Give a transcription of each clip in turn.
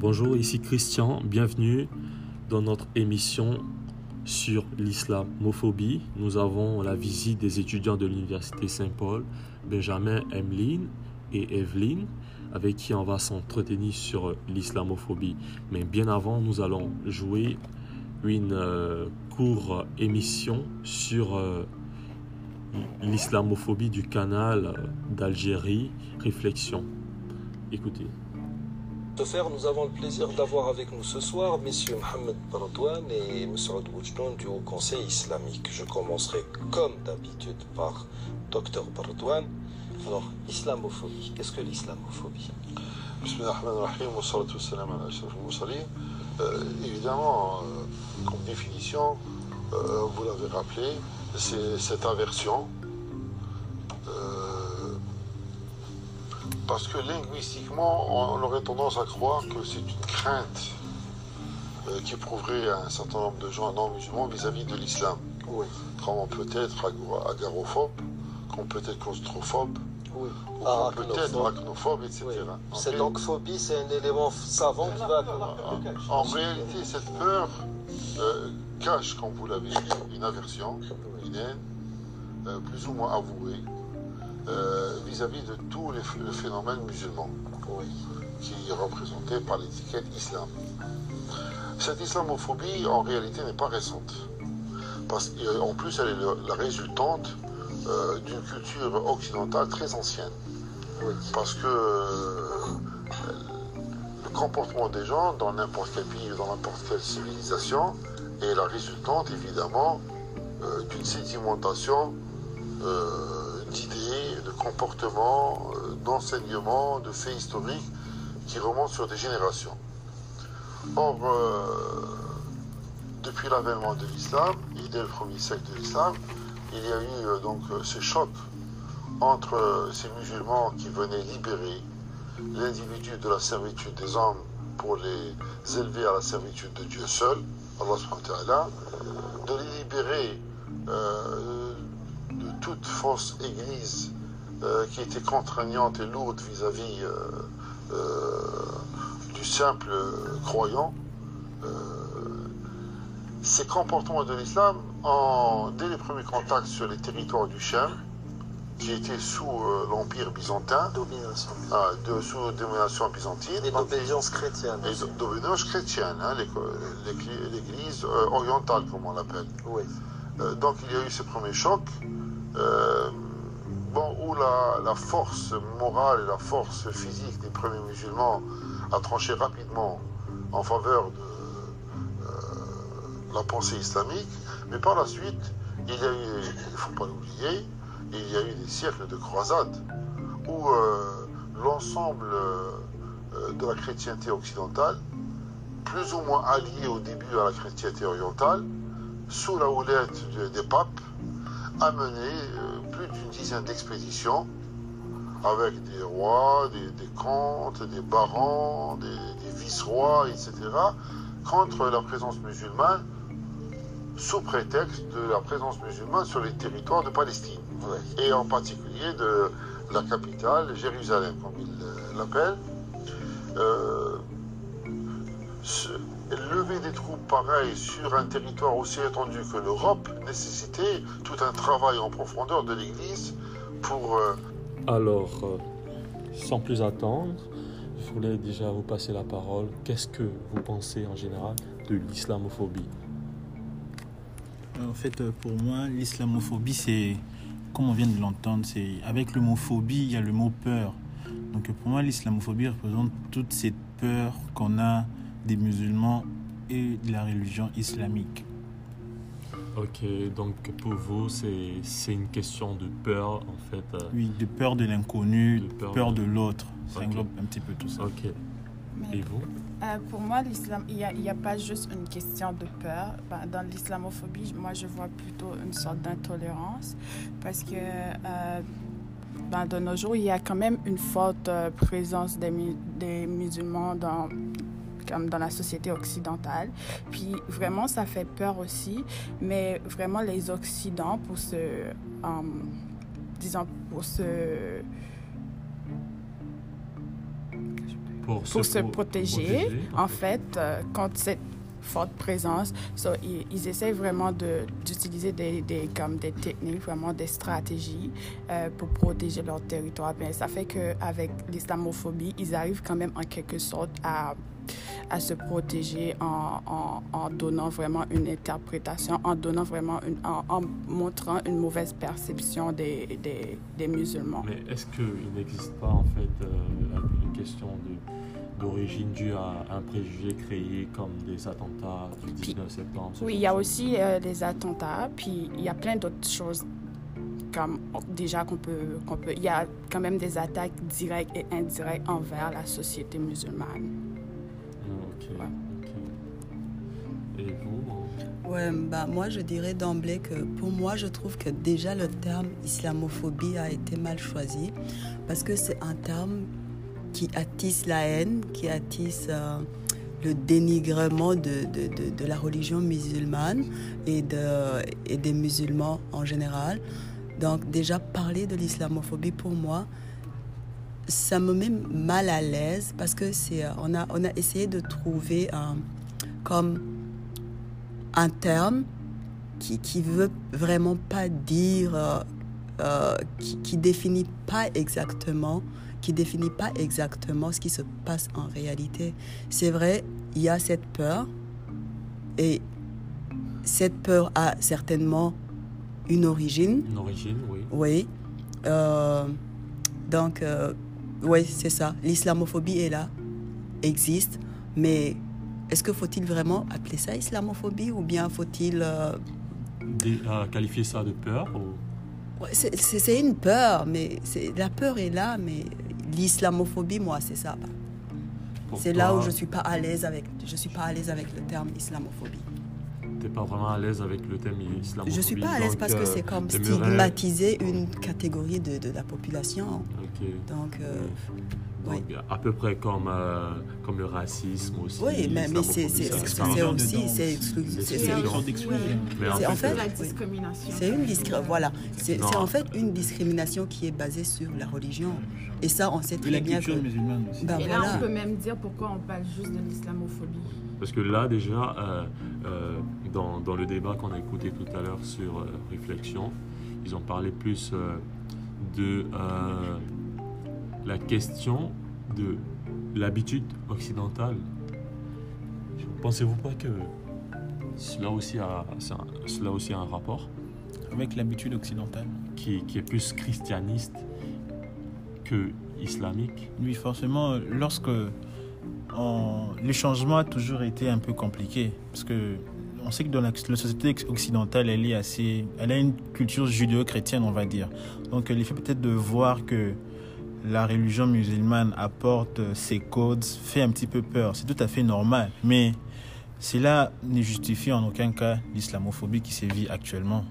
Bonjour, ici Christian, bienvenue dans notre émission sur l'islamophobie. Nous avons la visite des étudiants de l'Université Saint-Paul, Benjamin Emeline et Evelyne, avec qui on va s'entretenir sur l'islamophobie. Mais bien avant, nous allons jouer une euh, courte émission sur euh, l'islamophobie du canal d'Algérie, Réflexion. Écoutez faire, nous avons le plaisir d'avoir avec nous ce soir messieurs Mohamed Baradouane et Moussaoud Boujdoun du Haut Conseil islamique. Je commencerai comme d'habitude par Dr Baradouane. Alors, islamophobie, qu'est-ce que l'islamophobie? Euh, évidemment, euh, comme définition, euh, vous l'avez rappelé, c'est cette aversion Parce que linguistiquement, on aurait tendance à croire que c'est une crainte euh, qui éprouverait un certain nombre de gens non musulmans vis-à-vis de l'islam. Oui. Comme on peut être agarophobe, qu'on peut être claustrophobe, oui. ou qu'on peut être arachnophobe, etc. Cette donc phobie, c'est un élément savant qui va... En, réalité, cette peur euh, cache, comme vous l'avez dit, une aversion, une haine, euh, plus ou moins avouée, euh, vis-à-vis de tous les, phénomènes musulmans, qui est représenté par l'étiquette islam. Cette islamophobie, en réalité, n'est pas récente. Parce qu'en plus, elle est la résultante euh, d'une culture occidentale très ancienne. Parce que euh, le comportement des gens dans n'importe quel pays, dans n'importe quelle civilisation, est la résultante, évidemment, d'une sédimentation d'idées, de comportements, euh, d'enseignements, de faits historiques qui remontent sur des générations. Or, euh, depuis l'avènement de l'islam, et dès le premier siècle de l'islam, il y a eu euh, donc ce choc entre ces musulmans qui venaient libérer l'individu de la servitude des hommes pour les élever à la servitude de Dieu seul, Allah de les libérer de toute fausse église euh, qui était contraignante et lourde vis-à-vis euh, euh, du simple croyant. ces comportements de l'islam, dès les premiers contacts sur les territoires du Chem, qui étaient sous l'Empire byzantin, domination. Ah, de, sous domination byzantine. Et d'obédience chrétienne. Et d'obédience chrétienne, hein, l'église orientale, comme on l'appelle. Oui. donc il y a eu ces premiers chocs. Euh, bon, où la, force morale et la force physique des premiers musulmans a tranché rapidement en faveur de euh, la pensée islamique, mais par la suite, il y a eu, il ne faut pas l'oublier, il y a eu des siècles de croisades où euh, l'ensemble de la chrétienté occidentale, plus ou moins alliée au début à la chrétienté orientale, sous la houlette des papes, a mené euh, plus d'une dizaine d'expéditions avec des rois, des, comtes, des barons, des, vice-rois, etc., contre la présence musulmane, sous prétexte de la présence musulmane sur les territoires de Palestine, et en particulier de la capitale, Jérusalem, comme il l'appelle. Euh, lever des troupes pareilles sur un territoire aussi étendu que l'Europe nécessitait tout un travail en profondeur de l'Église pour... Euh, Alors, euh, sans plus attendre, je voulais déjà vous passer la parole. Qu'est-ce que vous pensez en général de l'islamophobie? En fait, euh, pour moi, l'islamophobie, c'est, comme on vient de l'entendre, c'est avec le mot phobie, il y a le mot peur. Donc pour moi, l'islamophobie représente toute cette peur qu'on a des musulmans et de la religion islamique. Ok, donc pour vous, c'est une question de peur, en fait. Euh, oui, de peur de l'inconnu, de peur, de, l'autre. Ça englobe un petit peu tout ça. Ok. et vous? Euh, Pour moi, l'islam, il n'y a, pas juste une question de peur. Ben, dans l'islamophobie, moi, je vois plutôt une sorte d'intolérance parce que euh, ben, de nos jours, il y a quand même une forte présence des, des musulmans dans comme dans la société occidentale. Puis vraiment, ça fait peur aussi, mais vraiment les Occidents, pour se, euh, disons, pour se pour, se, protéger, en fait, euh, contre cette forte présence. So, ils, ils essaient vraiment d'utiliser des, des, comme des techniques, vraiment des stratégies euh, pour protéger leur territoire. Bien, ça fait qu'avec l'islamophobie, ils arrivent quand même en quelque sorte à à se protéger en, en, en, donnant vraiment une interprétation, en donnant vraiment une, en, montrant une mauvaise perception des, des, des musulmans. Mais est-ce qu'il n'existe pas en fait euh, une question de d'origine due à un préjugé créé comme des attentats du 19 septembre Oui, il y a aussi euh, des attentats, puis il y a plein d'autres choses comme déjà qu'on peut, qu'on peut... Il y a quand même des attaques directes et indirectes envers la société musulmane. Et vous Ouais, bah, moi je dirais d'emblée que pour moi je trouve que déjà le terme islamophobie a été mal choisi parce que c'est un terme qui attise la haine, qui attise euh, le dénigrement de, de, de, la religion musulmane et, et des musulmans en général. Donc déjà parler de l'islamophobie pour moi, ça me met mal à l'aise parce que c'est euh, on a on a essayé de trouver un comme un terme qui qui veut vraiment pas dire euh, qui, qui définit pas exactement qui définit pas exactement ce qui se passe en réalité. C'est vrai, il y a cette peur et cette peur a certainement une origine. Une origine, oui. Oui. Euh, donc, euh, oui, c'est ça. L'islamophobie est là, existe, mais est-ce que faut-il vraiment appeler ça islamophobie ou bien faut-il euh... qualifier ça de peur ou... ouais, C'est une peur, mais la peur est là, mais l'islamophobie, moi, c'est ça. C'est là où je suis pas à l'aise avec, je suis pas à l'aise avec le terme islamophobie t'es pas vraiment à l'aise avec le thème islamophobie. Je suis pas à l'aise parce que c'est comme stigmatiser une catégorie de, de la population. Donc, euh, donc oui. à peu près comme, euh, comme le racisme aussi. Oui, mais, mais c'est aussi, c'est exclusif. En fait, la discrimination. C'est une discrimination. Voilà, c'est en fait une discrimination qui est basée sur la religion. Et ça, on sait très bien que. musulmane aussi. Ben, Et là, voilà. on peut même dire pourquoi on parle juste de l'islamophobie. Parce que là, déjà, euh, euh, dans, dans, le débat qu'on a écouté tout à l'heure sur euh, Réflexion, ils ont parlé plus euh, de euh, la question de l'habitude occidentale. Pensez-vous pas que cela aussi a, cela aussi a un rapport Avec l'habitude occidentale qui, qui, est plus christianiste que islamique? Oui, forcément, lorsque on, le changement a toujours été un peu compliqué parce que on sait que dans la, la, société occidentale, elle est assez, elle a une culture judéo-chrétienne, on va dire. Donc, le fait peut-être de voir que la religion musulmane apporte ses codes fait un petit peu peur. C'est tout à fait normal, mais cela ne justifie en aucun cas l'islamophobie qui sévit actuellement.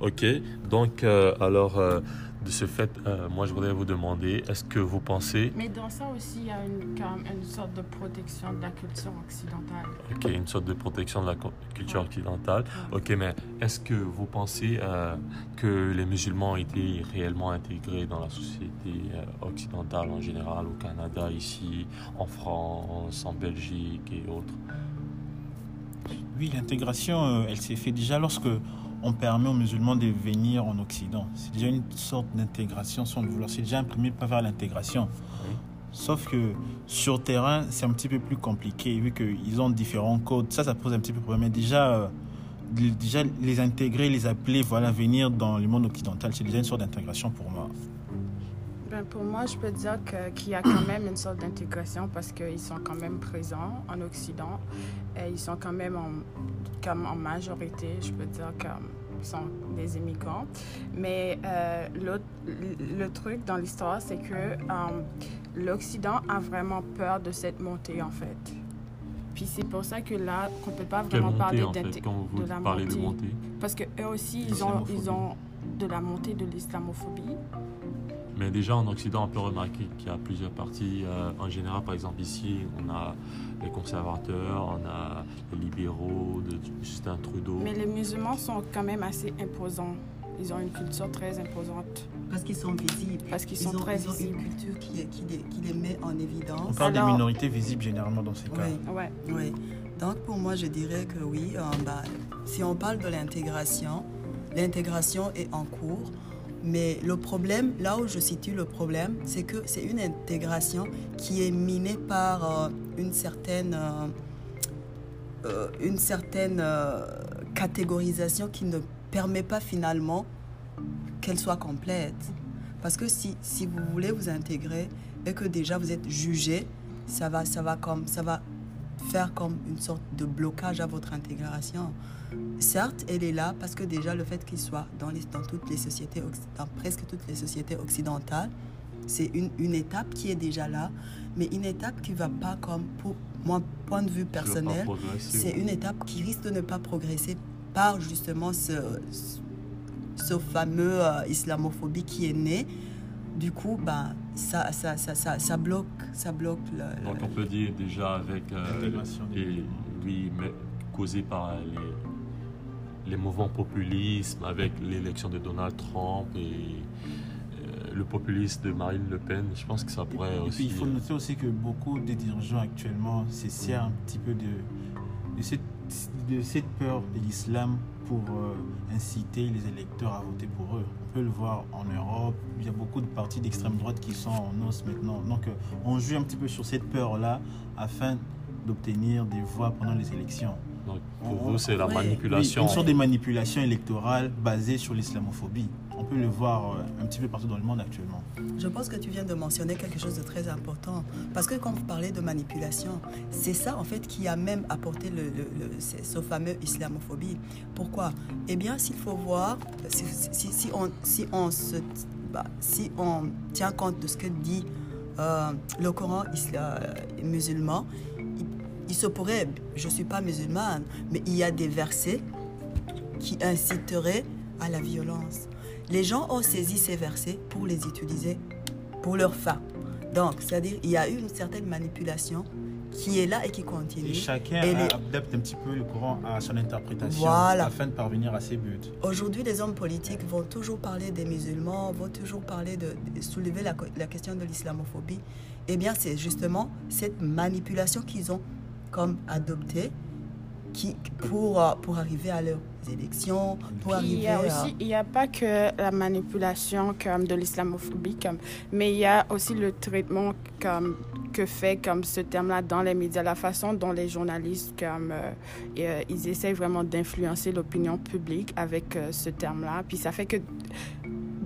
Ok, donc euh, alors. Euh de ce fait, euh, moi, je voudrais vous demander, est-ce que vous pensez... Mais dans ça aussi, il y a une, quand même une sorte de protection de la culture occidentale. Ok, une sorte de protection de la culture occidentale. Ok, mais est-ce que vous pensez euh, que les musulmans ont été réellement intégrés dans la société euh, occidentale en général, au Canada, ici, en France, en Belgique et autres? Oui, l'intégration, euh, elle s'est faite déjà lorsque on permet aux musulmans de venir en Occident. C'est déjà une sorte d'intégration sans le vouloir. C'est déjà un premier pas vers l'intégration. Oui. Sauf que sur terrain, c'est un petit peu plus compliqué vu qu'ils ont différents codes. Ça, ça pose un petit peu de problème. Mais déjà, euh, déjà les intégrer, les appeler, voilà, venir dans le monde occidental, c'est déjà une sorte d'intégration pour moi. Ben pour moi, je peux dire qu'il qu y a quand même une sorte d'intégration parce qu'ils sont quand même présents en Occident et ils sont quand même en, comme en majorité, je peux dire, comme sont des immigrants. Mais euh, le, truc dans l'histoire, c'est que euh, l'Occident a vraiment peur de cette montée, en fait. Puis c'est pour ça que là, qu'on ne peut pas vraiment montée, parler en fait, quand vous de la montée. De montée. Parce qu'eux aussi, ils ont, ils ont de la montée de l'islamophobie. Mais déjà en Occident, on peut remarquer qu'il y a plusieurs partis. Euh, en général, par exemple, ici, on a les conservateurs, on a les libéraux de Justin Trudeau. Mais les musulmans sont quand même assez imposants. Ils ont une culture très imposante. Parce qu'ils sont visibles. Parce qu'ils Ils sont ont, très ils ont visibles. une culture qui, les, qui les met en On évidence. parle Alors- des minorités visibles généralement dans ces cas. Oui. Ouais. Oui. Donc pour moi, je dirais que oui, euh, bah, si on parle de l'intégration, l'intégration est en cours. Mais le problème, là où je situe le problème, c'est que c'est une intégration qui est minée par euh, une certaine, euh, euh, une certaine catégorisation qui ne permet pas finalement qu'elle soit complète. Parce que si, si vous voulez vous intégrer et que déjà vous êtes jugé, ça va, ça va comme, ça va faire comme une sorte de blocage à votre intégration. Certes, elle est là parce que déjà le fait qu'il soit dans, les, dans toutes les sociétés, dans presque toutes les sociétés occidentales, c'est une, une étape qui est déjà là, mais une étape qui va pas comme, pour mon point de vue personnel, c'est une étape qui risque de ne pas progresser par justement ce, ce fameux euh, islamophobie qui est né. Du coup, ben, ça, ça, ça, ça, ça bloque, ça bloque le, Donc on peut dire déjà avec euh, les, oui, mais causé par les, les mouvements populismes, avec l'élection de Donald Trump et euh, le populisme de Marine Le Pen, je pense que ça pourrait Et aussi. puis il faut noter aussi que beaucoup des dirigeants actuellement s'essayent un petit peu de, de, cette, de cette peur de l'islam pour euh, inciter les électeurs à voter pour eux. On peut le voir en Europe, il y a beaucoup de partis d'extrême droite qui sont en os maintenant. Donc euh, on joue un petit peu sur cette peur-là afin d'obtenir des voix pendant les élections. Donc, pour vous, c'est la manipulation. Oui, une sorte de manipulation électorale basée sur l'islamophobie. On peut le voir euh, un petit peu partout dans le monde actuellement. Je pense que tu viens de mentionner quelque chose de très important. Parce que quand vous parlez de manipulation, c'est ça en fait qui a même apporté le, le- le- ce ce fameux islamophobie. Pourquoi? Eh bien, s'il faut voir, si, si- si on, si, on se, bah, si on tient compte de ce que dit euh, le Coran isla- musulman, il, se pourrait, je ne suis pas musulmane, mais il y a des versets qui inciteraient à la violence. Les gens ont saisi ces versets pour les utiliser pour leur fin. Donc, c'est-à-dire il y a eu une certaine manipulation qui est là et qui continue. Et chacun Et les- adapte un petit peu le courant à son interprétation Voilà. afin de parvenir à ses buts. Aujourd'hui, les hommes politiques vont toujours parler des musulmans, vont toujours parler de, de soulever la question de l'islamophobie. Eh bien, c'est justement cette manipulation qu'ils ont comme adoptée qui, pour, euh, pour arriver à leurs élections, pour Puis il arriver y a à... aussi, il n'y a pas que la manipulation comme de l'islamophobie, comme, mais il y a aussi le traitement comme, que fait comme ce terme-là dans les médias, la façon dont les journalistes comme, euh, et, euh, ils essaient vraiment d'influencer l'opinion publique avec euh, ce terme-là. Puis ça fait que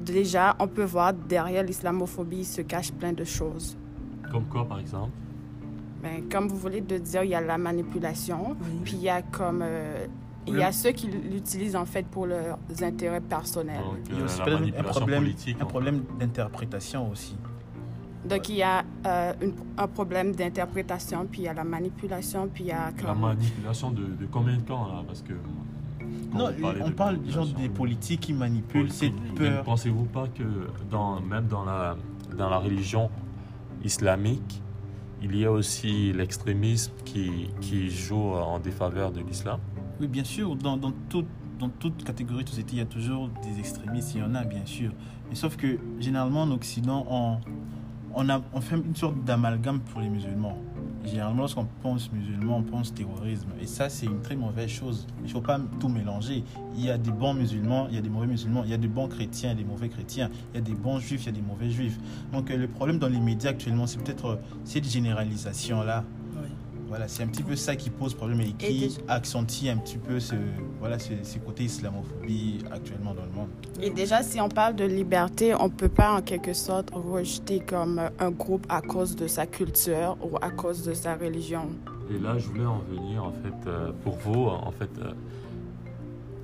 déjà, on peut voir derrière l'islamophobie il se cache plein de choses. Comme quoi, par exemple? Mais comme vous voulez de dire, il y a la manipulation, Oui. puis il y a comme euh, il y a ceux qui l'utilisent en fait pour leurs intérêts personnels. Donc, Il y a euh, aussi un manipulation problème, un d'interprétation aussi. Donc il y a euh, une- un problème d'interprétation, puis il y a la manipulation, puis il y a. La manipulation de, de combien de temps là? Parce que. Non, on de parle genre des politiques qui manipulent cette peur. pensez-vous pas que dans, même dans la, dans la religion islamique, il y a aussi l'extrémisme qui, qui joue en défaveur de l'islam Oui, bien sûr, dans, dans, toute, dans toute catégorie de société, il y a toujours des extrémistes, il y en a bien sûr. Mais sauf que généralement en Occident, on, on, a, on fait une sorte d'amalgame pour les musulmans. Généralement, lorsqu'on pense musulman, on pense terrorisme. Et ça, c'est une très mauvaise chose. Il ne faut pas tout mélanger. Il y a des bons musulmans, il y a des mauvais musulmans, il y a des bons chrétiens, il y a des mauvais chrétiens, il y a des bons juifs, il y a des mauvais juifs. Donc euh, le problème dans les médias actuellement, c'est peut-être euh, cette généralisation-là. Voilà, c'est un petit peu ça qui pose problème et qui déjà- accentue un petit peu ce, voilà, ce, ce côté islamophobie actuellement dans le monde. Et déjà, si on parle de liberté, on ne peut pas en quelque sorte rejeter comme un groupe à cause de sa culture ou à cause de sa religion. Et là, je voulais en venir, en fait, euh, pour vous, en fait, euh,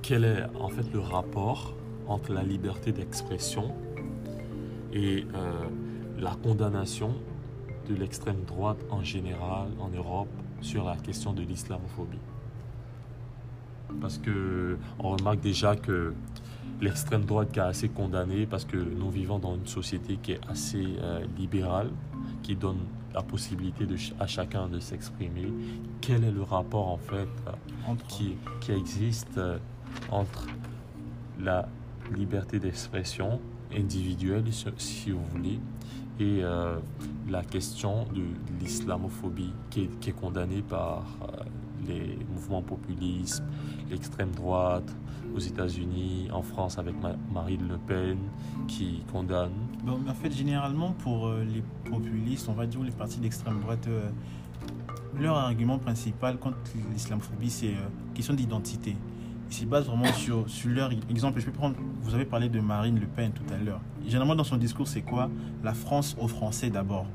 quel est en fait le rapport entre la liberté d'expression et euh, la condamnation de l'extrême droite en général en Europe sur la question de l'islamophobie Parce que on remarque déjà que l'extrême droite qui est assez condamnée parce que nous vivons dans une société qui est assez euh, libérale, qui donne la possibilité de, à chacun de s'exprimer. Quel est le rapport en fait euh, Entre, qui, qui existe euh, entre la liberté d'expression individuelle, si vous voulez, et la question de l'islamophobie qui est, condamnée par les mouvements populistes, l'extrême droite, aux États-Unis, en France avec Marine Le Pen qui condamne. En fait, généralement, pour euh, les populistes, on va dire les partis d'extrême droite, euh, leur argument principal contre l'islamophobie, c'est euh, question d'identité. Ils se basent vraiment sur, sur leur exemple. Je peux prendre, vous avez parlé de Marine Le Pen tout à l'heure. Généralement, dans son discours, c'est quoi? La France aux Français d'abord.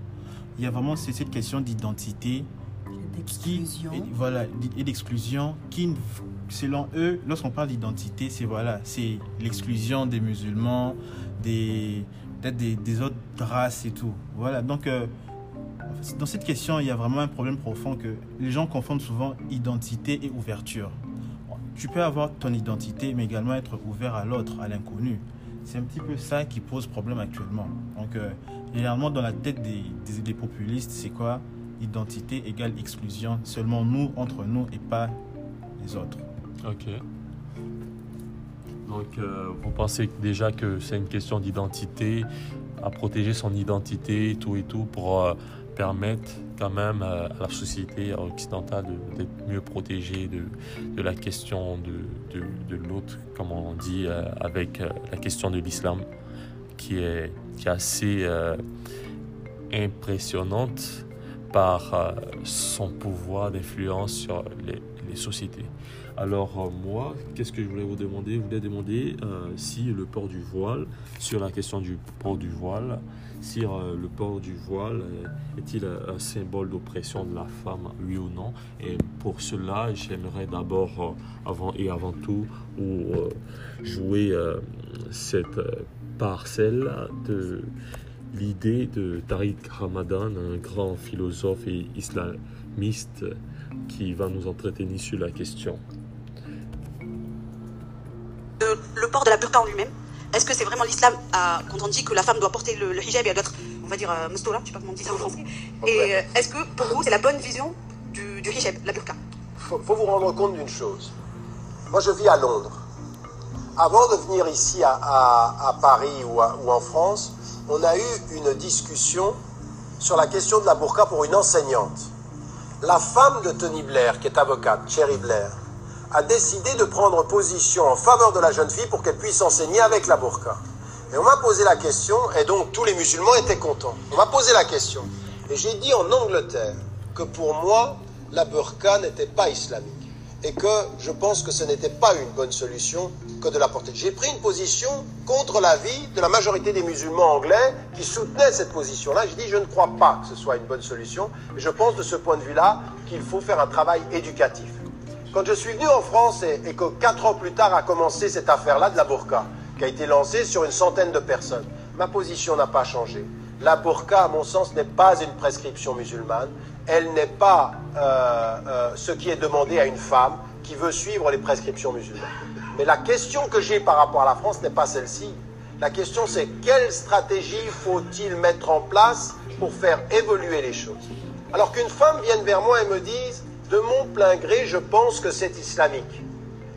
Il y a vraiment cette question d'identité d'exclusion. Voilà, et d'exclusion qui, selon eux, lorsqu'on parle d'identité, c'est voilà, c'est l'exclusion des musulmans, des peut-être des, autres races et tout. Voilà, donc euh, dans cette question, il y a vraiment un problème profond que les gens confondent souvent identité et ouverture. Tu peux avoir ton identité, mais également être ouvert à l'autre, à l'inconnu. C'est un petit peu ça qui pose problème actuellement. Donc, euh, généralement, dans la tête des, populistes, c'est quoi? Identité égale exclusion. Seulement nous, entre nous et pas les autres. Ok. Donc, euh, vous pensez déjà que c'est une question d'identité, à protéger son identité, tout et tout, pour euh, permettre quand même euh, à la société occidentale d'être mieux protégée de, de, la question de, de, de l'autre, comme on dit, avec la question de l'islam, qui est, qui est assez impressionnante par euh, son pouvoir d'influence sur les, sociétés. Alors euh, moi, qu'est-ce que je voulais vous demander? Je voulais demander euh, si le port du voile, sur la question du port du voile, si le port du voile est-il un symbole d'oppression de la femme, oui ou non? Et pour cela, j'aimerais d'abord, avant et avant tout, jouer cette parcelle de l'idée de Tariq Ramadan, un grand philosophe et islamiste qui va nous entretenir sur la question. Euh, le port de la burqa en lui-même, est-ce que c'est vraiment l'islam quand on dit que la femme doit porter le, hijab et elle doit être, on va dire, euh, mustola, je sais pas comment on dit ça en français, et euh, est-ce que pour vous c'est la bonne vision du, hijab, la burqa? Il faut, vous rendre compte d'une chose. Moi je vis à Londres. Avant de venir ici à, Paris ou en France, on a eu une discussion sur la question de la burqa pour une enseignante. La femme de Tony Blair, qui est avocate, Cherry Blair, a décidé de prendre position en faveur de la jeune fille pour qu'elle puisse enseigner avec la burqa. Et on m'a posé la question, et donc tous les musulmans étaient contents. On m'a posé la question. Et j'ai dit en Angleterre que pour moi, la burqa n'était pas islamique. Et que je pense que ce n'était pas une bonne solution que de la porter. J'ai pris une position contre l'avis de la majorité des musulmans anglais qui soutenaient cette position-là. J'ai dit, je ne crois pas que ce soit une bonne solution. Je pense de ce point de vue-là qu'il faut faire un travail éducatif. Quand je suis venu en France et, que quatre ans plus tard a commencé cette affaire-là de la burqa, qui a été lancée sur une centaine de personnes, ma position n'a pas changé. La burqa, à mon sens, n'est pas une prescription musulmane. Elle n'est pas euh, euh, ce qui est demandé à une femme qui veut suivre les prescriptions musulmanes. Mais la question que j'ai par rapport à la France n'est pas celle-ci. La question c'est quelle stratégie faut-il mettre en place pour faire évoluer les choses? Alors qu'une femme vienne vers moi et me dise, de mon plein gré, je pense que c'est islamique.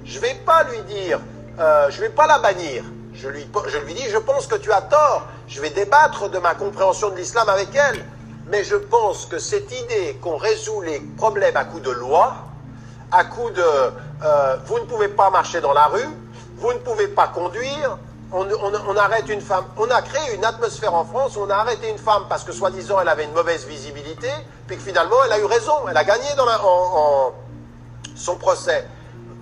Je ne vais pas lui dire, euh, je ne vais pas la bannir. Je lui, dis, je pense que tu as tort. Je vais débattre de ma compréhension de l'islam avec elle. Mais je pense que cette idée qu'on résout les problèmes à coup de loi, à coup de euh, vous ne pouvez pas marcher dans la rue, vous ne pouvez pas conduire, on, arrête une femme. On a créé une atmosphère en France où on a arrêté une femme parce que soi-disant elle avait une mauvaise visibilité, puis que finalement elle a eu raison, elle a gagné dans en, son procès.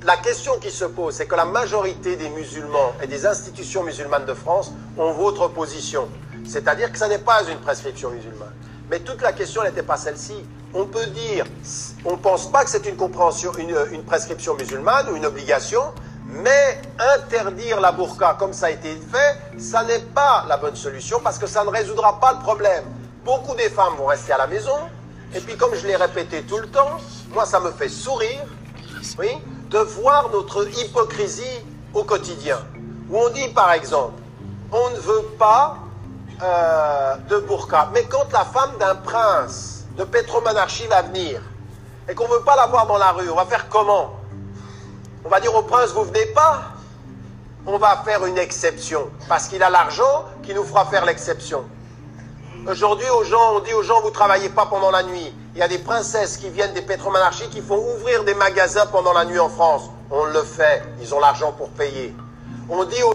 La question qui se pose, c'est que la majorité des musulmans et des institutions musulmanes de France ont votre position. C'est-à-dire que ça n'est pas une prescription musulmane. Mais toute la question n'était pas celle-ci on peut dire, on ne pense pas que c'est une une, prescription musulmane ou une obligation, mais interdire la burqa comme ça a été fait, ça n'est pas la bonne solution parce que ça ne résoudra pas le problème. Beaucoup des femmes vont rester à la maison, et puis comme je l'ai répété tout le temps, moi ça me fait sourire, oui, de voir notre hypocrisie au quotidien. Où on dit par exemple, on ne veut pas euh, de burqa, mais quand la femme d'un prince de pétromonarchie va venir et qu'on ne veut pas la voir dans la rue, on va faire comment? On va dire au prince, vous venez pas on va faire une exception. Parce qu'il a l'argent qui nous fera faire l'exception. Aujourd'hui, aux gens, on dit aux gens, vous travaillez pas pendant la nuit. Il y a des princesses qui viennent des pétromonarchies qui font ouvrir des magasins pendant la nuit en France. On le fait. Ils ont l'argent pour payer. On dit aux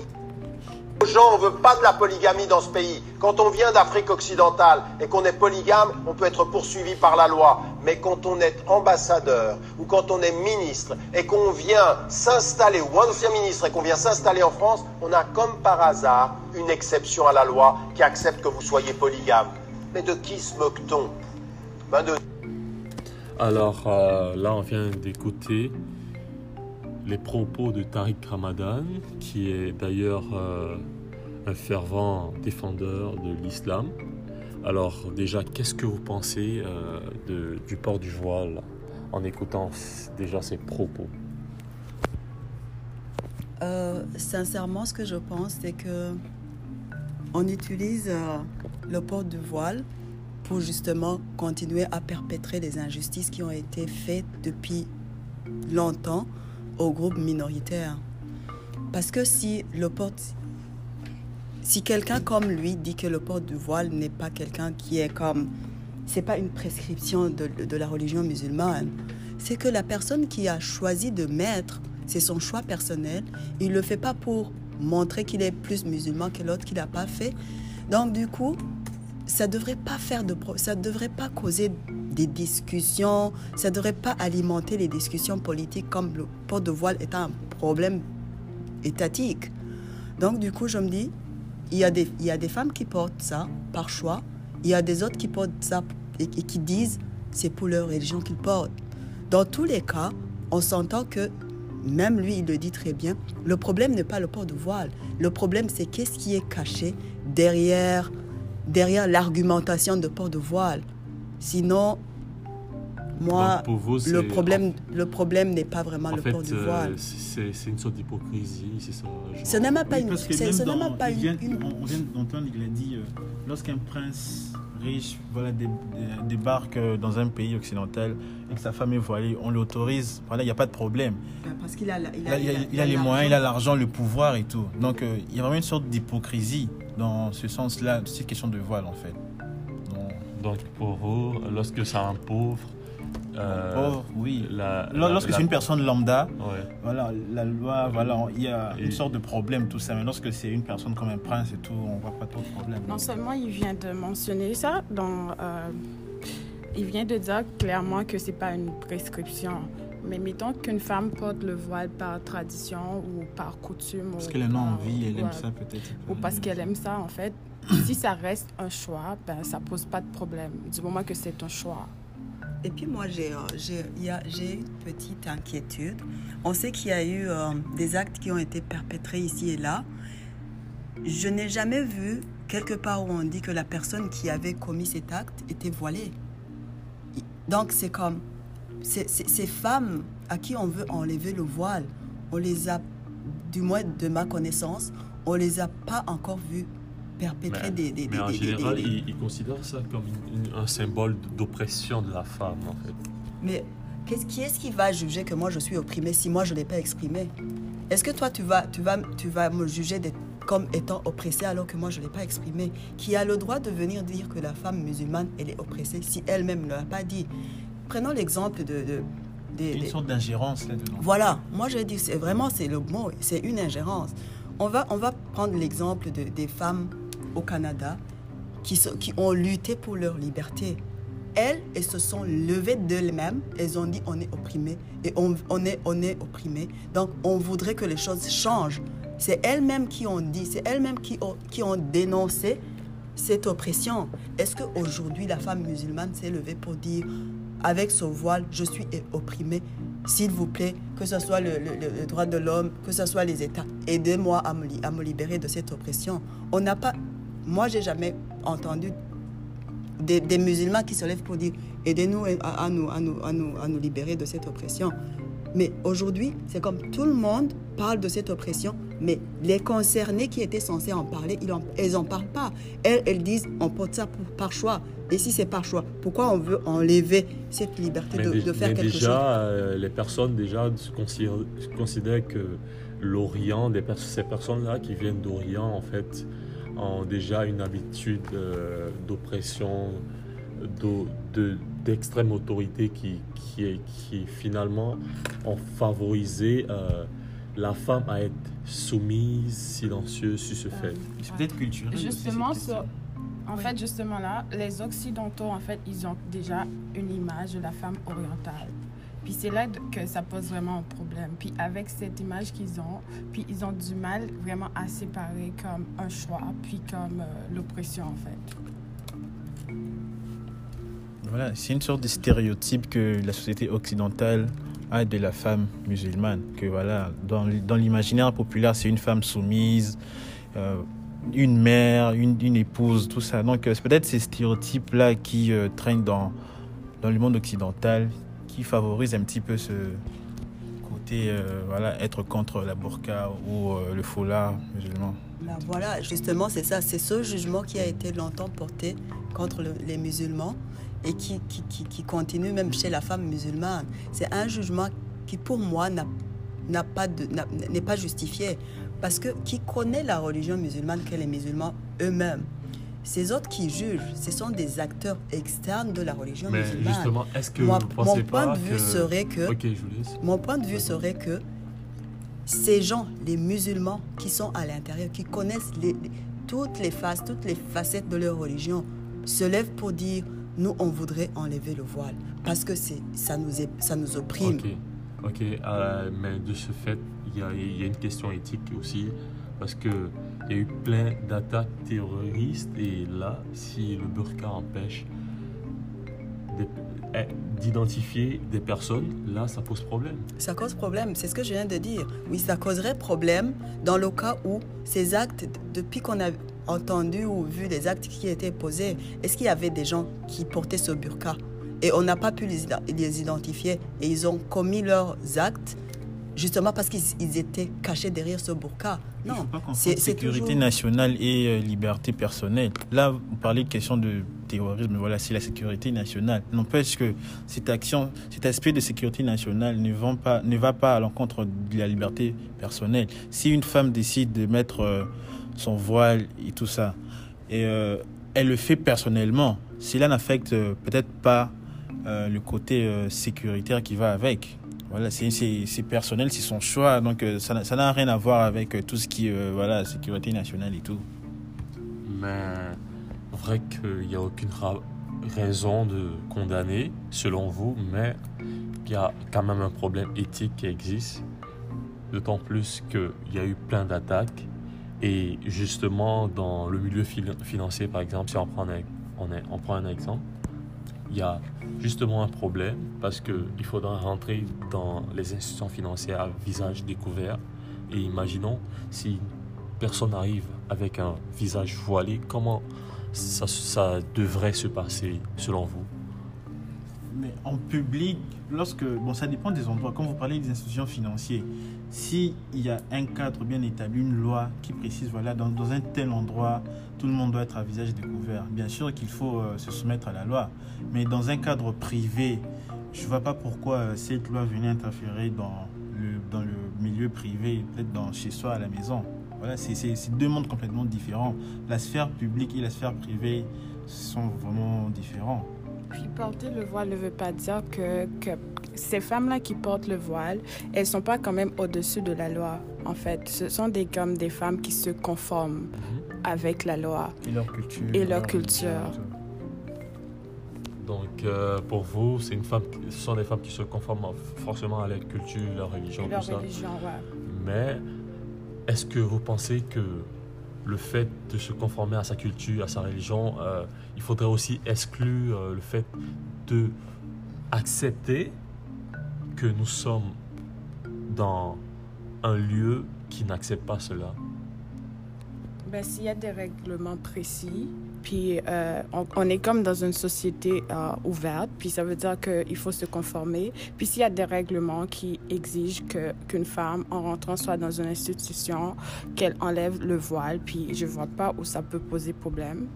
aux gens, on veut pas de la polygamie dans ce pays. Quand on vient d'Afrique occidentale et qu'on est polygame, on peut être poursuivi par la loi. Mais quand on est ambassadeur ou quand on est ministre et qu'on vient s'installer, ou ancien ministre et qu'on vient s'installer en France, on a comme par hasard une exception à la loi qui accepte que vous soyez polygame. Mais de qui se moque-t-on? Ben de Alors euh, là, on vient d'écouter les propos de Tariq Ramadan, qui est d'ailleurs euh, un fervent défendeur de l'islam. Alors déjà, qu'est-ce que vous pensez euh, du port du voile en écoutant déjà ses propos? Euh, sincèrement, ce que je pense, c'est que on utilise le port du voile pour justement continuer à perpétrer les injustices qui ont été faites depuis longtemps aux groupes minoritaires. Parce que si le port, si quelqu'un comme lui dit que le port du voile n'est pas quelqu'un qui est comme, c'est pas une prescription de, de la religion musulmane, c'est que la personne qui a choisi de mettre, c'est son choix personnel. Il le fait pas pour montrer qu'il est plus musulman que l'autre qui l'a pas fait. Donc du coup, ça devrait pas faire de ça devrait pas causer des discussions, ça devrait pas alimenter les discussions politiques comme le port de voile est un problème étatique. Donc du coup, je me dis, il y a des, il y a des femmes qui portent ça par choix, il y a des autres qui portent ça et, et qui disent c'est pour leur religion qu'ils portent. Dans tous les cas, on s'entend que, même lui, il le dit très bien, le problème n'est pas le port de voile. Le problème, c'est qu'est-ce qui est caché derrière, derrière l'argumentation de port de voile. Sinon, moi, pour vous, le problème, le problème n'est pas vraiment En le fait, port du euh, voile. c'est c'est une sorte d'hypocrisie, c'est ça genre- Ce n'est même pas Oui, une, parce que c'est- même ce dans- même pas il une- vient- une- on, on vient d'entendre, il a dit, euh, lorsqu'un prince riche voilà, dé- dé- débarque euh, dans un pays occidental et que sa femme est voilée, on l'autorise, voilà, il n'y a pas de problème. Parce qu'il a, il Il a, il a- il a les moyens, il a l'argent, le pouvoir et tout. Donc euh, il y a vraiment une sorte d'hypocrisie dans ce sens-là, cette question de voile en fait. Donc, pour vous, lorsque ça un pauvre, euh, pauvre, oui. la- Lors- la- Lorsque la- c'est une personne lambda, Ouais. voilà, la loi, voilà, il y a Et- une sorte de problème, tout ça. Mais lorsque c'est une personne comme un prince et tout, on voit pas trop de problème. Non seulement il vient de mentionner ça, dans, euh, il vient de dire clairement que c'est pas une prescription. Mais mettons qu'une femme porte le voile par tradition ou par coutume. Parce qu'elle en a envie, elle aime ça peut-être. Ou parce qu'elle aime ça, en fait. Si ça reste un choix, ben, ça pose pas de problème. Du moment que c'est un choix. Et puis moi, j'ai euh, j'ai- une petite inquiétude. On sait qu'il y a eu euh, des actes qui ont été perpétrés ici et là. Je n'ai jamais vu quelque part où on dit que la personne qui avait commis cet acte était voilée. Donc c'est comme ces femmes à qui on veut enlever le voile, on les a, du moins de ma connaissance, on les a pas encore vues perpétrer Mais, des, des, mais en des- général, des- ils, ils considèrent ça comme une- une- un symbole d'oppression de la femme, en fait. Mais qu'est-ce, qui est-ce qui va juger que moi je suis opprimée si moi je ne l'ai pas exprimé Est-ce que toi tu vas, tu vas, tu vas me juger d'être comme étant oppressée alors que moi je ne l'ai pas exprimé Qui a le droit de venir dire que la femme musulmane elle est oppressée si elle-même ne l'a pas dit? Prenons l'exemple de... de des- Une des- sorte d'ingérence là-dedans. voilà, moi je dis, c'est vraiment, c'est le mot, c'est une ingérence. On va, on va prendre l'exemple de, des femmes au Canada qui, se- qui ont lutté pour leur liberté. Elles, elles se sont levées d'elles-mêmes, elles ont dit on est opprimé et on, est, on opprimé. Donc on voudrait que les choses changent. C'est elles-mêmes qui ont dit, c'est elles-mêmes qui ont, dénoncé cette oppression. Est-ce qu'aujourd'hui la femme musulmane s'est levée pour dire avec ce voile, je suis opprimée? S'il vous plaît, que ce soit le, droit de l'homme, que ce soit les États, aidez-moi à me, à me libérer de cette oppression. On n'a pas, moi, j'ai jamais entendu des, des musulmans qui se lèvent pour dire aidez-nous à, à nous, à, nous, à, nous, à nous libérer de cette oppression. Mais aujourd'hui, c'est comme tout le monde parle de cette oppression, mais les concernés qui étaient censés en parler, ils n'en en parlent pas. Elles, elles disent on porte ça pour- par choix. Et si c'est par choix, pourquoi on veut enlever cette liberté de, de faire mais quelque déjà, chose? euh, les personnes déjà considèrent, que l'Orient, des ces personnes-là qui viennent d'Orient, en fait, ont déjà une habitude euh, d'oppression, de- d'extrême autorité qui, qui, est- qui finalement ont favorisé euh, la femme à être soumise, silencieuse sur ce fait. C'est peut-être culturel. Justement, ça- en fait, justement là, les Occidentaux, en fait, ils ont déjà une image de la femme orientale. Puis c'est là que ça pose vraiment un problème. Puis avec cette image qu'ils ont, puis ils ont du mal vraiment à séparer comme un choix, puis comme euh, l'oppression, en fait. Voilà, c'est une sorte de stéréotype que la société occidentale a de la femme musulmane. Que voilà, dans, dans l'imaginaire populaire, c'est une femme soumise, euh, une mère, une, une épouse, tout ça. Donc euh, c'est peut-être ces stéréotypes-là qui traînent dans, dans le monde occidental, qui favorisent un petit peu ce côté, euh, voilà, être contre la burqa ou euh, le foulard musulman. Ben voilà, justement, c'est ça. C'est ce jugement qui a été longtemps porté contre le- les musulmans et qui, qui, qui, continue même chez la femme musulmane. C'est un jugement qui, pour moi, pas n'est pas justifié. Parce que qui connaît la religion musulmane que les musulmans eux-mêmes? Ces autres qui jugent, ce sont des acteurs externes de la religion Mais musulmane. justement, est-ce que Moi- vous pensez mon point pas de vue que... serait que Ok, je vous laisse. mon point de vue serait que ces gens, les musulmans qui sont à l'intérieur, qui connaissent les- les- toutes les faces, toutes les facettes de leur religion, se lèvent pour dire nous, on voudrait enlever le voile parce que c'est ça nous est, ça nous opprime. Ok, ok, euh, mais de ce fait, il y a, il y a une question éthique aussi, parce que il y a eu plein d'attaques terroristes, et là, si le burqa empêche eh, d'identifier des personnes, là, ça pose problème. Ça cause problème, c'est ce que je viens de dire. Oui, ça causerait problème dans le cas où ces actes, depuis qu'on a entendu ou vu les actes qui étaient posés, est-ce qu'il y avait des gens qui portaient ce burqa? Et on n'a pas pu les identifier et ils ont commis leurs actes justement parce qu'ils ils étaient cachés derrière ce burqa Non, c'est sécurité toujours... nationale et euh, liberté personnelle. Là, vous parlez de question de terrorisme, voilà, c'est la sécurité nationale. N'empêche que cette action, cet aspect de sécurité nationale ne, vont pas, ne va pas à l'encontre de la liberté personnelle. Si une femme décide de mettre euh, son voile et tout ça, et euh, elle le fait personnellement, cela n'affecte peut-être pas le côté sécuritaire qui va avec. Voilà, c'est personnel, c'est son choix, donc euh, ça n'a- rien à voir avec euh, tout ce qui est euh, voilà, sécurité nationale et tout. Mais vrai qu'il n'y a aucune ra- raison de condamner, selon vous, mais il y a quand même un problème éthique qui existe. D'autant plus qu'il y a eu plein d'attaques. Et justement, dans le milieu financier, par exemple, si on prend un, on prend un exemple, il y a justement un problème parce qu'il faudra rentrer dans les institutions financières à visage découvert. Et imaginons si personne arrive avec un visage voilé, comment ça, ça devrait se passer selon vous? Mais en public, lorsque. Bon, ça dépend des endroits. Quand vous parlez des institutions financières, s'il y a un cadre bien établi, une loi qui précise, voilà, dans, un tel endroit, tout le monde doit être à visage découvert. Bien sûr qu'il faut euh, se soumettre à la loi. Mais dans un cadre privé, je ne vois pas pourquoi euh, cette loi venait interférer dans le, milieu privé, peut-être dans, chez soi à la maison. Voilà, c'est deux mondes complètement différents. La sphère publique et la sphère privée sont vraiment différents. Puis porter le voile ne veut pas dire que, que ces femmes-là qui portent le voile, elles sont pas quand même au-dessus de la loi. En fait, ce sont des comme des femmes qui se conforment avec la loi. Et leur culture. Et leur culture. Donc, euh, pour vous, c'est une femme, ce sont des femmes qui se conforment forcément à leur culture, leur religion, Leur tout ça. religion, ouais. Mais est-ce que vous pensez que le fait de se conformer à sa culture, à sa religion, euh, il faudrait aussi exclure euh, le fait de accepter que nous sommes dans un lieu qui n'accepte pas cela. Ben, s'il y a des règlements précis, puis euh, on, on est comme dans une société euh, ouverte, puis ça veut dire qu'il faut se conformer. Puis s'il y a des règlements qui exigent que qu'une femme, en rentrant soit dans une institution, qu'elle enlève le voile, puis je vois pas où ça peut poser problème.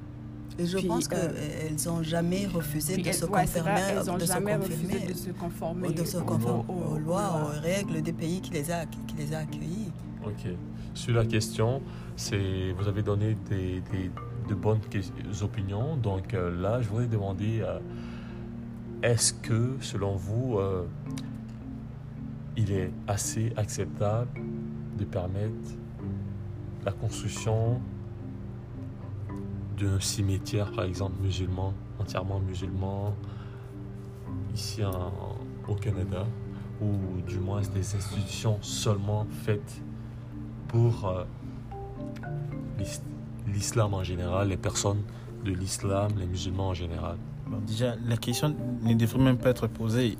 Et je Puis, pense euh, qu'elles n'ont jamais refusé de elles- se ouais, conformer, vrai, elles ont de se jamais conformer, refusé de se conformer ou de se aux- conformer aux- aux, aux lois, lois. aux règles des pays qui les a, qui les a accueillis. Ok. Sur la question, c'est vous avez donné des, des- de bonnes opinions. Donc euh, là, je voudrais demander euh, est-ce que, selon vous, euh, il est assez acceptable de permettre la construction d'un cimetière, par exemple, musulman, entièrement musulman, ici au Canada, ou du moins des institutions seulement faites pour l'islam en général, les personnes de l'islam, les musulmans en général. Déjà, la question ne devrait même pas être posée,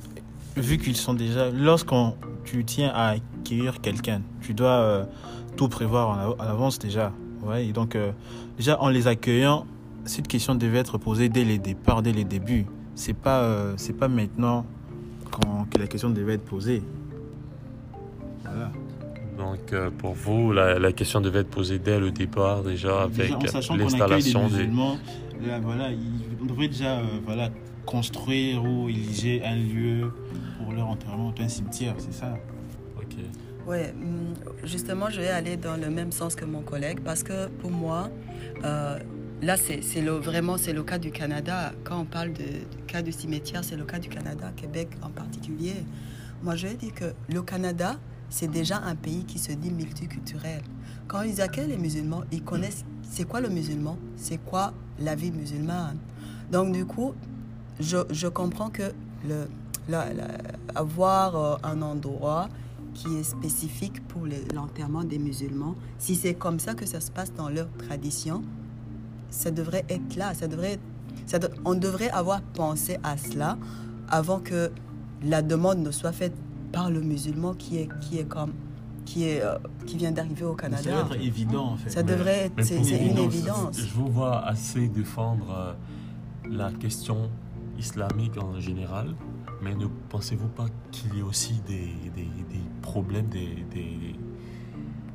vu qu'ils sont déjà. Lorsqu'on tu tiens à accueillir quelqu'un, tu dois euh, tout prévoir en à l'avance déjà. Ouais, et donc, euh, déjà, en les accueillant, cette question devait être posée dès les départs, dès les débuts. C'est pas, euh, pas maintenant qu'on- que la question devait être posée. Voilà. Donc euh, pour vous, la, la question devait être posée dès le départ déjà avec l'installation des... musulmans, là, voilà, ils- on devrait déjà euh, voilà, construire ou ériger un lieu pour leur enterrement, un cimetière, c'est ça? Ok. Ouais, hum, justement, je vais aller dans le même sens que mon collègue parce que pour moi, euh, là, c'est vraiment c'est le cas du Canada. Quand on parle de, du cas du cimetière, c'est le cas du Canada, Québec en particulier. Moi, je vais dire que le Canada, c'est déjà un pays qui se dit multiculturel. Quand ils accueillent les musulmans, ils connaissent c'est quoi le musulman, c'est quoi la vie musulmane? Donc, du coup, je, je comprends que le, avoir euh, un endroit qui est spécifique pour le- l'enterrement des musulmans, si c'est comme ça que ça se passe dans leur tradition, ça devrait être là. Ça devrait, on devrait avoir pensé à cela avant que la demande ne soit faite par le musulman qui est, qui est comme qui est euh, qui vient d'arriver au Mais Ça Canada. doit être évident en fait. Ça devrait être, c'est une évidence. Je vous vois assez défendre euh, la question islamique en général, mais ne pensez-vous pas qu'il y a aussi des, des- des problèmes, des- des-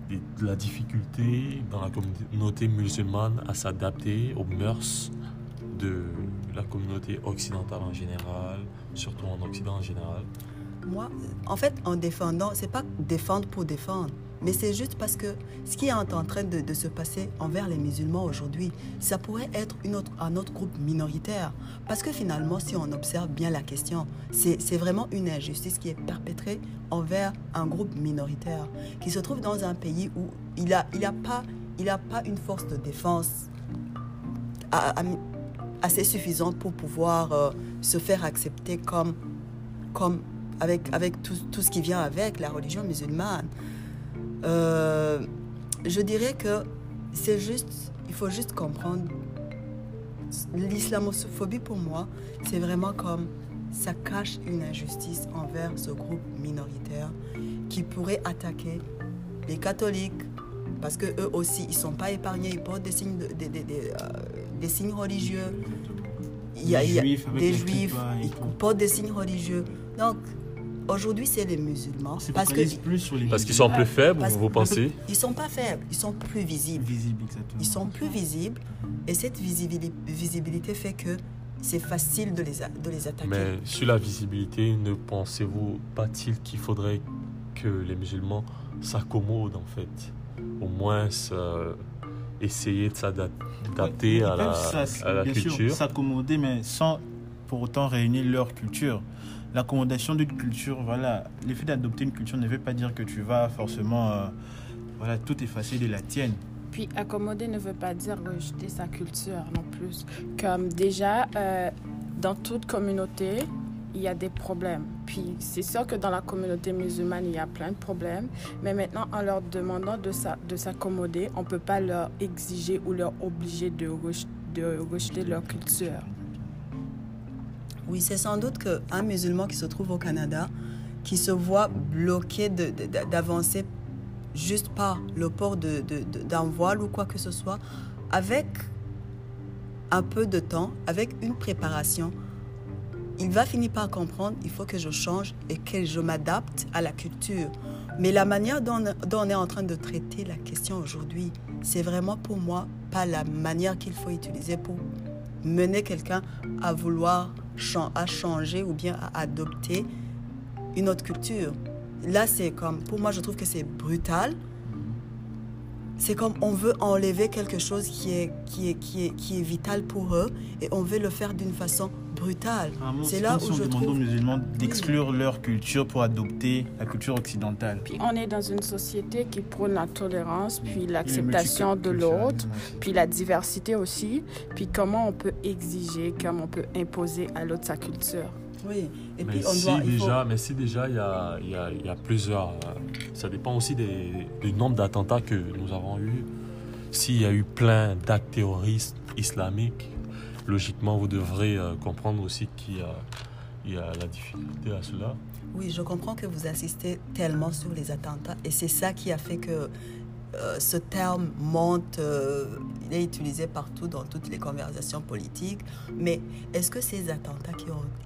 de la difficulté dans la communauté musulmane à s'adapter aux mœurs de la communauté occidentale en général, surtout en Occident en général? Moi, en fait, en défendant, c'est pas défendre pour défendre, mais c'est juste parce que ce qui est en train de, se passer envers les musulmans aujourd'hui, ça pourrait être une autre, un autre groupe minoritaire. Parce que finalement, si on observe bien la question, c'est vraiment une injustice qui est perpétrée envers un groupe minoritaire qui se trouve dans un pays où il n'a a pas, une force de défense assez suffisante pour pouvoir euh, se faire accepter comme avec, avec tout, tout ce qui vient avec la religion musulmane. Euh, je dirais que c'est juste, il faut juste comprendre, l'islamophobie pour moi, c'est vraiment comme ça cache une injustice envers ce groupe minoritaire qui pourrait attaquer les catholiques, parce que eux aussi, ils sont pas épargnés, ils portent des signes, de- des, des- des, euh, des signes religieux. Il y a, il y a des juifs, ils portent des signes religieux. Donc, aujourd'hui, c'est les musulmans. C'est Parce qu'ils sont plus faibles, parce- vous pensez ils sont pas faibles, ils sont plus visibles. Ils sont plus visibles et cette visibili- visibilité fait que c'est facile de les, a- de les attaquer. Mais sur la visibilité, ne pensez-vous pas-il qu'il faudrait que les musulmans s'accommodent en fait? Au moins euh, essayer de s'adapter Ils à à la culture. s'accommoder, mais sans pour autant réunir leur culture. L'accommodation d'une culture, voilà, l'effet d'adopter une culture ne veut pas dire que tu vas forcément euh, voilà, tout effacer de la tienne. Puis accommoder ne veut pas dire rejeter sa culture non plus. Comme déjà, euh, dans toute communauté, il y a des problèmes. Puis c'est sûr que dans la communauté musulmane, il y a plein de problèmes. Mais maintenant, en leur demandant de s'a- de s'accommoder, on ne peut pas leur exiger ou leur obliger de rejeter leur culture. Oui, c'est sans doute qu'un musulman qui se trouve au Canada, qui se voit bloqué d'avancer juste par le port d'un voile ou quoi que ce soit, avec un peu de temps, avec une préparation, il va finir par comprendre, il faut que je change et que je m'adapte à la culture. Mais la manière dont, dont on est en train de traiter la question aujourd'hui, c'est vraiment pour moi pas la manière qu'il faut utiliser pour mener quelqu'un à vouloir à changer ou bien à adopter une autre culture. Là, c'est comme, pour moi, je trouve que c'est brutal c'est comme on veut enlever quelque chose qui est, qui est, qui est, qui est vital pour eux et on veut le faire d'une façon brutale. Vraiment, C'est là où si on je demandait aux trouve... musulmans d'exclure leur culture pour adopter la culture occidentale. Puis on est dans une société qui prône la tolérance, puis l'acceptation de l'autre, puis la diversité aussi, puis comment on peut exiger, comment on peut imposer à l'autre sa culture. Oui, et Mais puis on si, doit... il faut- déjà, mais si déjà il y a, y a- y a plusieurs. euh, ça dépend aussi des, du nombre d'attentats que nous avons eu. S'il y a eu plein d'actes terroristes islamiques, logiquement vous devrez euh, comprendre aussi qu'il y a, il y a la difficulté à cela. Oui, je comprends que vous insistez tellement sur les attentats et c'est ça qui a fait que euh, ce terme monte, euh, il est utilisé partout dans toutes les conversations politiques. Mais est-ce que ces attentats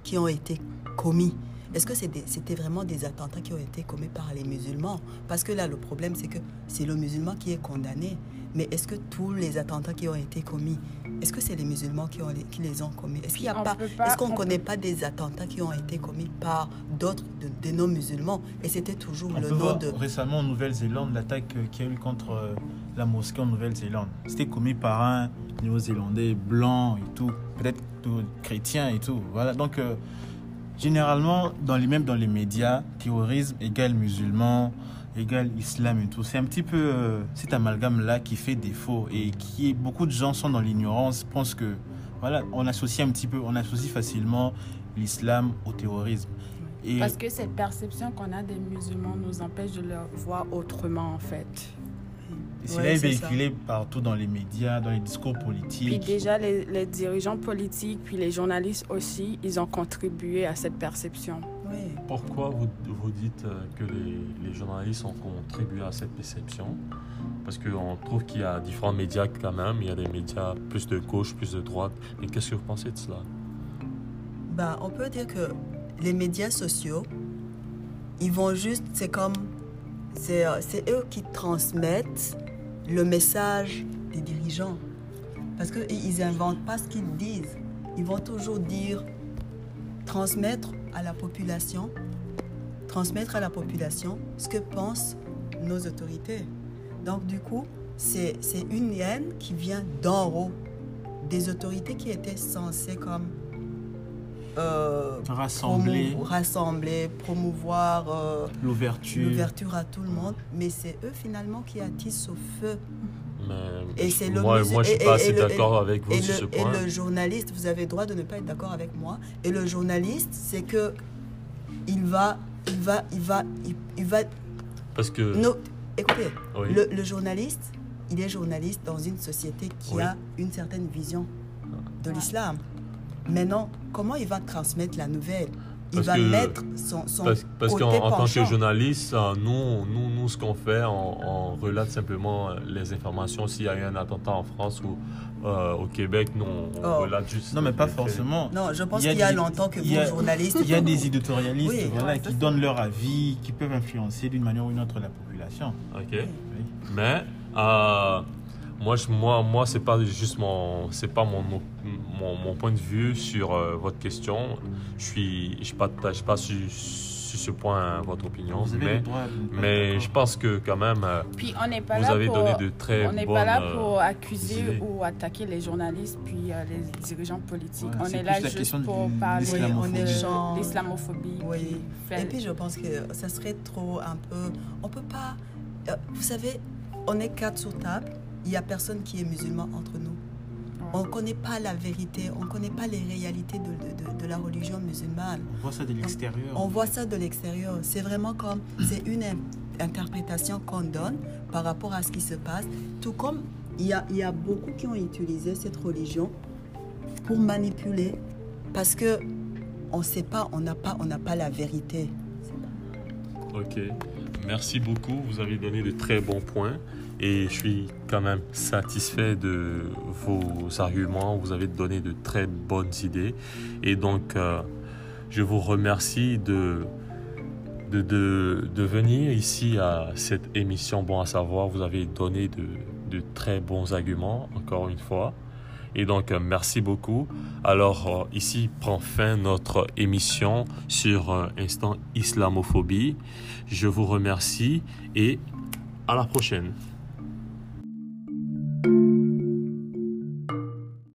qui ont, été commis, est-ce que c'était vraiment des attentats qui ont été commis par les musulmans? Parce que là, le problème, c'est que c'est le musulman qui est condamné. Mais est-ce que tous les attentats qui ont été commis, est-ce que c'est les musulmans qui, ont les, qui les ont commis? Est-ce qu'il y a On pas, peut pas- est-ce qu'on on ne connaît pas des attentats qui ont été commis par d'autres de, des non-musulmans Et c'était toujours On le peut nom voir de. récemment en Nouvelle-Zélande l'attaque euh, qu'il y a eu contre euh, la mosquée en Nouvelle-Zélande. C'était commis par un Néo-Zélandais blanc et tout, peut-être tout chrétien et tout. Voilà. Donc, euh, généralement, dans les, même dans les médias, terrorisme égale musulman, égale islam et tout. C'est un petit peu euh, cet amalgame-là qui fait défaut et qui beaucoup de gens sont dans l'ignorance, pensent que voilà, on associe un petit peu, on associe facilement l'islam au terrorisme. Et Parce que cette perception qu'on a des musulmans nous empêche de le voir autrement, en fait. Et c'est Ouais, véhiculé partout dans les médias, dans les discours Puis politiques. déjà, les, les dirigeants politiques, puis les journalistes aussi, ils ont contribué à cette perception. Pourquoi vous, dites euh, que les, journalistes ont contribué à cette perception Parce qu'on trouve qu'il y a différents médias quand même. Il y a des médias plus de gauche, plus de droite. Et qu'est-ce que vous pensez de cela? Ben, on peut dire que les médias sociaux, ils vont juste, c'est comme, c'est euh, eux qui transmettent le message des dirigeants. Parce qu'ils n'inventent pas ce qu'ils disent. Ils vont toujours dire, transmettre à la population, transmettre à la population ce que pensent nos autorités. Donc du coup, c'est une haine qui vient d'en haut, des autorités qui étaient censées comme euh, Rassembler promou- rassembler, promouvoir euh, l'ouverture. l'ouverture à tout le monde, mais c'est eux finalement qui attisent au feu. Mais Et c'est le moi, moi, je suis et- pas assez d'accord avec vous Et sur ce point. et le journaliste, vous avez le droit de ne pas être d'accord avec moi. Et le journaliste, c'est que il va, il va, il va, il, il va. Parce que. Non, écoutez, Oui. le, le journaliste, il est journaliste dans une société qui Oui. a une certaine vision de l'islam. Maintenant, comment il va transmettre la nouvelle? Il Parce va que- mettre son, son Parce, parce côté qu'en en tant que journaliste, euh, nous, nous, nous ce qu'on fait, on, on relate simplement euh, les informations. S'il y a eu un attentat en France ou euh, au Québec, nous, on Oh. relate juste. Non, mais pas forcément. Non, je pense Il y a qu'il y a longtemps que vous, journalistes, Il y a des éditorialistes Oui. voilà, Ouais, qui donnent leur avis, qui peuvent influencer d'une manière ou d'une autre la population. Ok. Oui. Mais euh, moi, je, moi, moi, c'est pas juste mon, c'est pas mon, mon, mon point de vue sur euh, votre question. Je suis, je partage pas sur, sur ce point votre opinion, Vous avez mais, le droit de ne pas mais je pense que quand même, euh, Puis on n'est pas vous là avez pour... donné de très On n'est pas là euh, pour accuser idées. ou attaquer les journalistes puis euh, les dirigeants politiques. On est là juste pour parler de échange. l'islamophobie. Oui. Et puis je pense que ça serait trop un peu. On peut pas. euh, Vous savez, on est quatre sur table. Il y a personne qui est musulman entre nous. On ne connaît pas la vérité. On ne connaît pas les réalités de, de- de- de la religion musulmane. On voit ça de l'extérieur. On voit ça de l'extérieur. C'est vraiment comme. C'est une in- interprétation qu'on donne par rapport à ce qui se passe. Tout comme il y a, il y a beaucoup qui ont utilisé cette religion pour manipuler. Parce que on ne sait pas, on n'a pas, on n'a pas la vérité. Ok. Merci beaucoup. Vous avez donné de très bons points. Et je suis quand même satisfait de vos arguments. Vous avez donné de très bonnes idées. Et donc, euh, je vous remercie de, de, venir ici à cette émission Bon à savoir. Vous avez donné de, de très bons arguments, encore une fois. Et donc, euh, merci beaucoup. Alors, euh, ici prend fin notre émission sur Instant Islamophobie. Je vous remercie et à la prochaine. thank you